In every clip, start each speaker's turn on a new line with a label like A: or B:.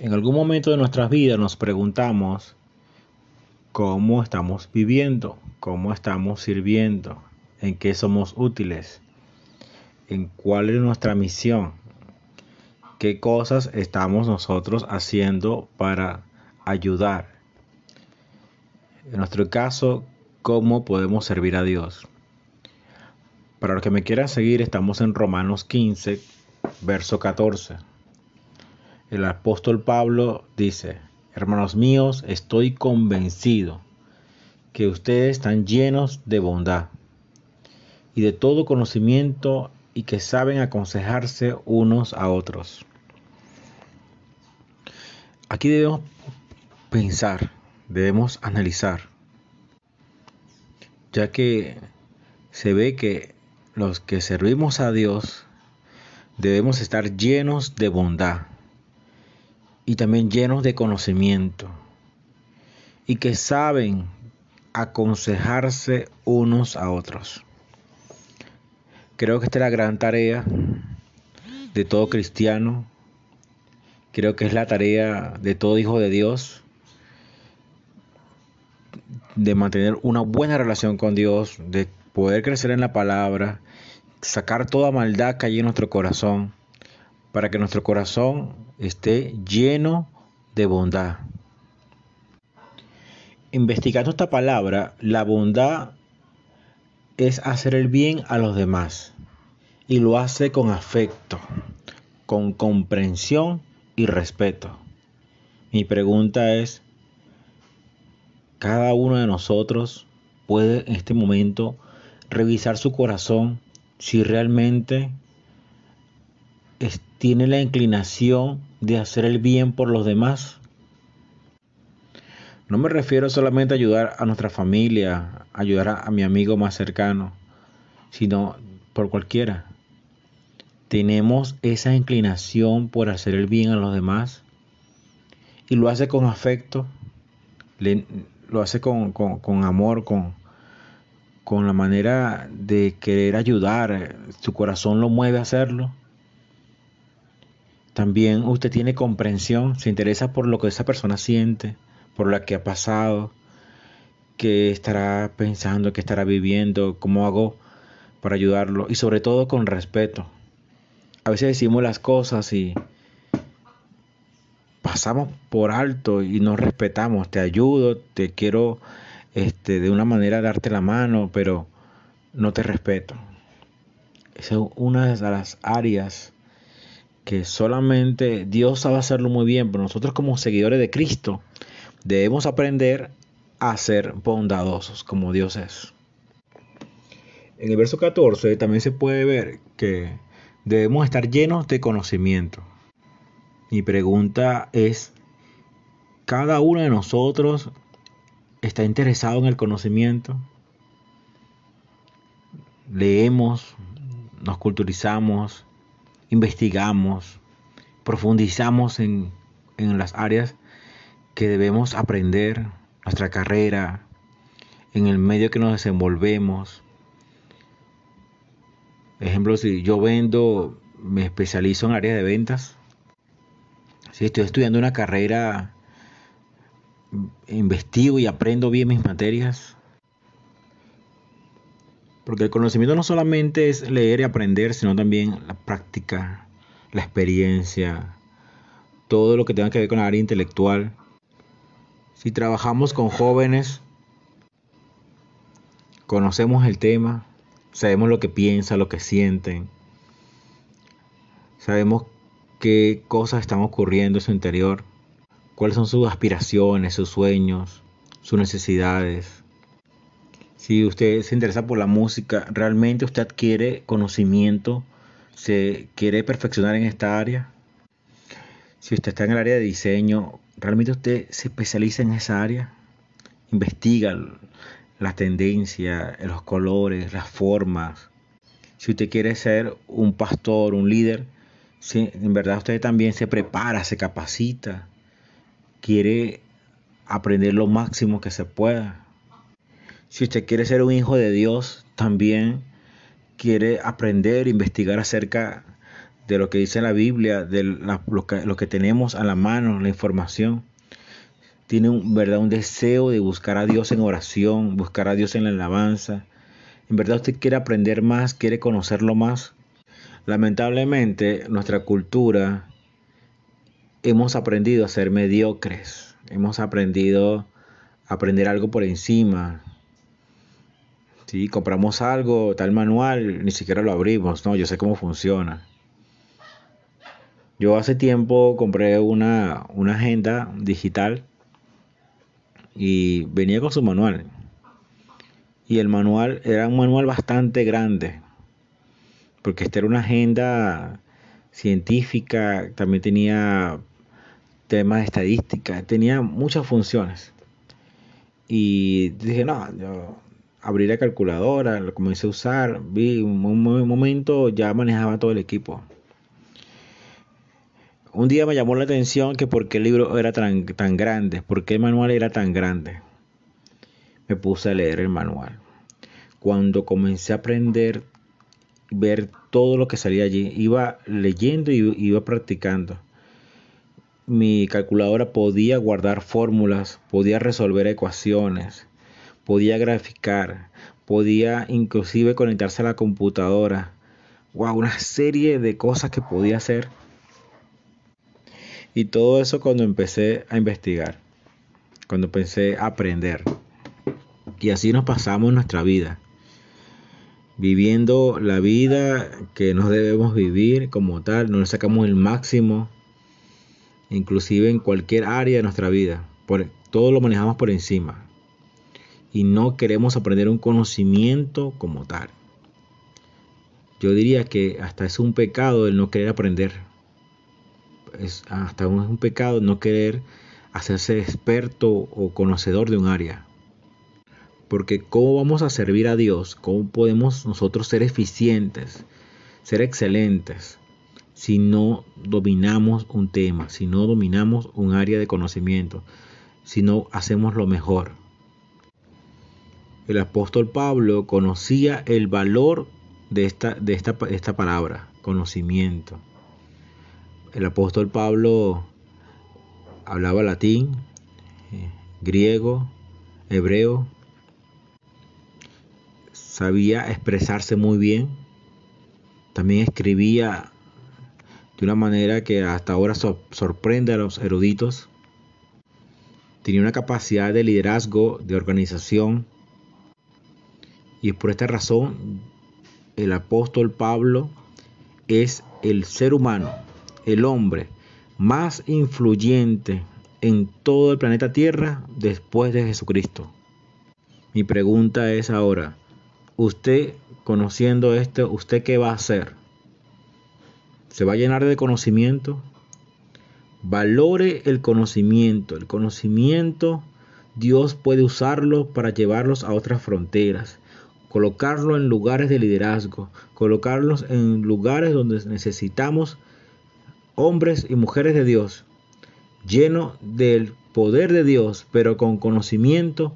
A: En algún momento de nuestras vidas nos preguntamos cómo estamos viviendo, cómo estamos sirviendo, en qué somos útiles, en cuál es nuestra misión, qué cosas estamos nosotros haciendo para ayudar. En nuestro caso, cómo podemos servir a Dios. Para los que me quieran seguir, estamos en Romanos 15, verso 14 el apóstol Pablo dice, hermanos míos, estoy convencido que ustedes están llenos de bondad y de todo conocimiento y que saben aconsejarse unos a otros. Aquí debemos pensar, debemos analizar, ya que se ve que los que servimos a Dios debemos estar llenos de bondad y también llenos de conocimiento y que saben aconsejarse unos a otros. Creo que esta es la gran tarea de todo cristiano. Creo que es la tarea de todo hijo de Dios de mantener una buena relación con Dios, de poder crecer en la palabra, sacar toda maldad que hay en nuestro corazón para que nuestro corazón esté lleno de bondad. Investigando esta palabra, la bondad es hacer el bien a los demás y lo hace con afecto, con comprensión y respeto. Mi pregunta es, ¿cada uno de nosotros puede en este momento revisar su corazón si realmente tiene la inclinación de hacer el bien por los demás. No me refiero solamente a ayudar a nuestra familia, ayudar a, mi amigo más cercano, sino por cualquiera. Tenemos esa inclinación por hacer el bien a los demás y lo hace con afecto, lo hace con, con amor, con, con la manera de querer ayudar, su corazón lo mueve a hacerlo. También usted tiene comprensión, se interesa por lo que esa persona siente, por lo que ha pasado, qué estará pensando, qué estará viviendo, cómo hago para ayudarlo y sobre todo con respeto. A veces decimos las cosas y pasamos por alto y no respetamos. Te ayudo, te quiero este, de una manera darte la mano, pero no te respeto. Esa es una de las áreas que solamente Dios sabe hacerlo muy bien, pero nosotros como seguidores de Cristo debemos aprender a ser bondadosos como Dios es. En el verso 14 también se puede ver que debemos estar llenos de conocimiento. Mi pregunta es, ¿cada uno de nosotros está interesado en el conocimiento? Leemos, nos culturizamos, investigamos, profundizamos en, las áreas que debemos aprender, nuestra carrera, en el medio que nos desenvolvemos. Ejemplo, si yo vendo, me especializo en áreas de ventas. Si estoy estudiando una carrera, investigo y aprendo bien mis materias. Porque el conocimiento no solamente es leer y aprender, sino también la práctica, la experiencia, todo lo que tenga que ver con la área intelectual. Si trabajamos con jóvenes, conocemos el tema, sabemos lo que piensan, lo que sienten, sabemos qué cosas están ocurriendo en su interior, cuáles son sus aspiraciones, sus sueños, sus necesidades. Si usted se interesa por la música, realmente usted adquiere conocimiento, se quiere perfeccionar en esta área. Si usted está en el área de diseño, realmente usted se especializa en esa área, investiga la tendencia, los colores, las formas. Si usted quiere ser un pastor, un líder, si en verdad usted también se prepara, se capacita, quiere aprender lo máximo que se pueda. Si usted quiere ser un hijo de Dios, también quiere aprender, investigar acerca de lo que dice la Biblia, de lo, que, tenemos a la mano, la información. Tiene un, un deseo de buscar a Dios en oración, buscar a Dios en la alabanza. En verdad usted quiere aprender más, quiere conocerlo más. Lamentablemente nuestra cultura hemos aprendido a ser mediocres, hemos aprendido a aprender algo por encima, si compramos algo, tal manual, ni siquiera lo abrimos, ¿no? Yo sé cómo funciona. Yo hace tiempo compré una, una agenda digital y venía con su manual. Y el manual era un manual bastante grande, porque esta era una agenda científica, también tenía temas de estadística, tenía muchas funciones. Y dije, no, yo abrí la calculadora, lo comencé a usar, vi un, momento ya manejaba todo el equipo. Un día me llamó la atención que por qué el libro era tan, tan grande, por qué el manual era tan grande. Me puse a leer el manual. Cuando comencé a aprender, ver todo lo que salía allí, iba leyendo y iba practicando. Mi calculadora podía guardar fórmulas, podía resolver ecuaciones, podía graficar, podía inclusive conectarse a la computadora. Wow, una serie de cosas que podía hacer. Y todo eso cuando empecé a investigar, cuando empecé a aprender. Y así nos pasamos nuestra vida, viviendo la vida que nos debemos vivir como tal, nos sacamos el máximo, inclusive en cualquier área de nuestra vida. Todo lo manejamos por encima y no queremos aprender un conocimiento como tal. Yo diría que hasta es un pecado el no querer aprender. Es hasta es un pecado no querer hacerse experto o conocedor de un área. Porque ¿cómo vamos a servir a Dios? ¿Cómo podemos nosotros ser eficientes, ser excelentes, si no dominamos un tema, si no dominamos un área de conocimiento, si no hacemos lo mejor? El apóstol Pablo conocía el valor de esta, palabra, conocimiento. El apóstol Pablo hablaba latín, eh, griego, hebreo, sabía expresarse muy bien, también escribía de una manera que hasta ahora sorprende a los eruditos, tenía una capacidad de liderazgo, de organización, y por esta razón el apóstol Pablo es el ser humano, el hombre más influyente en todo el planeta Tierra después de Jesucristo. Mi pregunta es ahora, usted conociendo esto, ¿usted qué va a hacer? ¿Se va a llenar de conocimiento? Valore el conocimiento. El conocimiento Dios puede usarlo para llevarlos a otras fronteras colocarlo en lugares de liderazgo, colocarlos en lugares donde necesitamos hombres y mujeres de Dios, llenos del poder de Dios, pero con conocimiento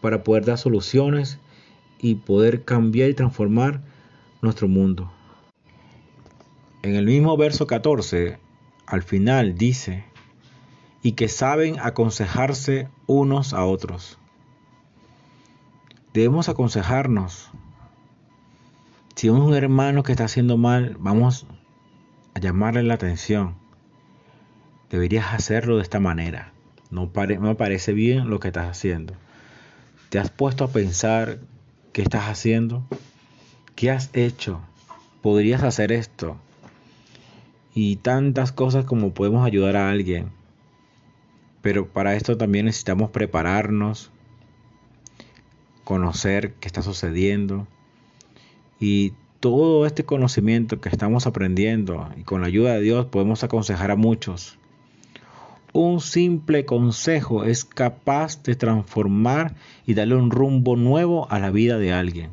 A: para poder dar soluciones y poder cambiar y transformar nuestro mundo. En el mismo verso 14, al final dice, y que saben aconsejarse unos a otros. Debemos aconsejarnos. Si un hermano que está haciendo mal, vamos a llamarle la atención. Deberías hacerlo de esta manera. No me parece bien lo que estás haciendo. ¿Te has puesto a pensar qué estás haciendo? ¿Qué has hecho? ¿Podrías hacer esto? Y tantas cosas como podemos ayudar a alguien. Pero para esto también necesitamos prepararnos, conocer qué está sucediendo y todo este conocimiento que estamos aprendiendo y con la ayuda de Dios podemos aconsejar a muchos. Un simple consejo es capaz de transformar y darle un rumbo nuevo a la vida de alguien.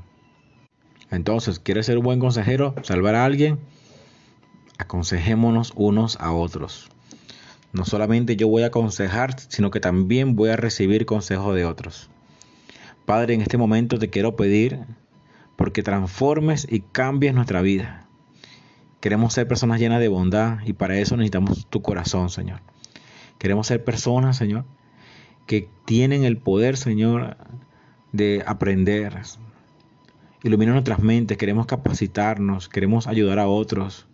A: Entonces, ¿quieres ser un buen consejero? ¿Salvar a alguien? Aconsejémonos unos a otros. No solamente yo voy a aconsejar, sino que también voy a recibir consejos de otros. Padre, en este momento te quiero pedir porque transformes y cambies nuestra vida. Queremos ser personas llenas de bondad y para eso necesitamos tu corazón, Señor. Queremos ser personas, Señor, que tienen el poder, Señor, de aprender. Ilumina nuestras mentes, queremos capacitarnos, queremos ayudar a otros.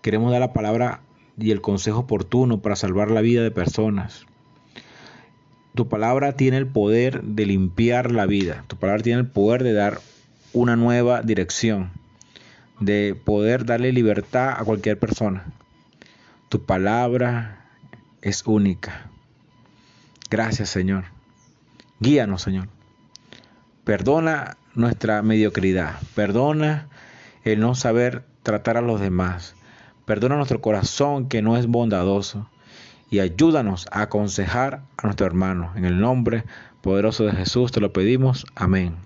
A: Queremos dar la palabra y el consejo oportuno para salvar la vida de personas. Tu palabra tiene el poder de limpiar la vida. Tu palabra tiene el poder de dar una nueva dirección, de poder darle libertad a cualquier persona. Tu palabra es única. Gracias, Señor. Guíanos, Señor. Perdona nuestra mediocridad. Perdona el no saber tratar a los demás. Perdona nuestro corazón que no es bondadoso y ayúdanos a aconsejar a nuestro hermano. En el nombre poderoso de Jesús te lo pedimos. Amén.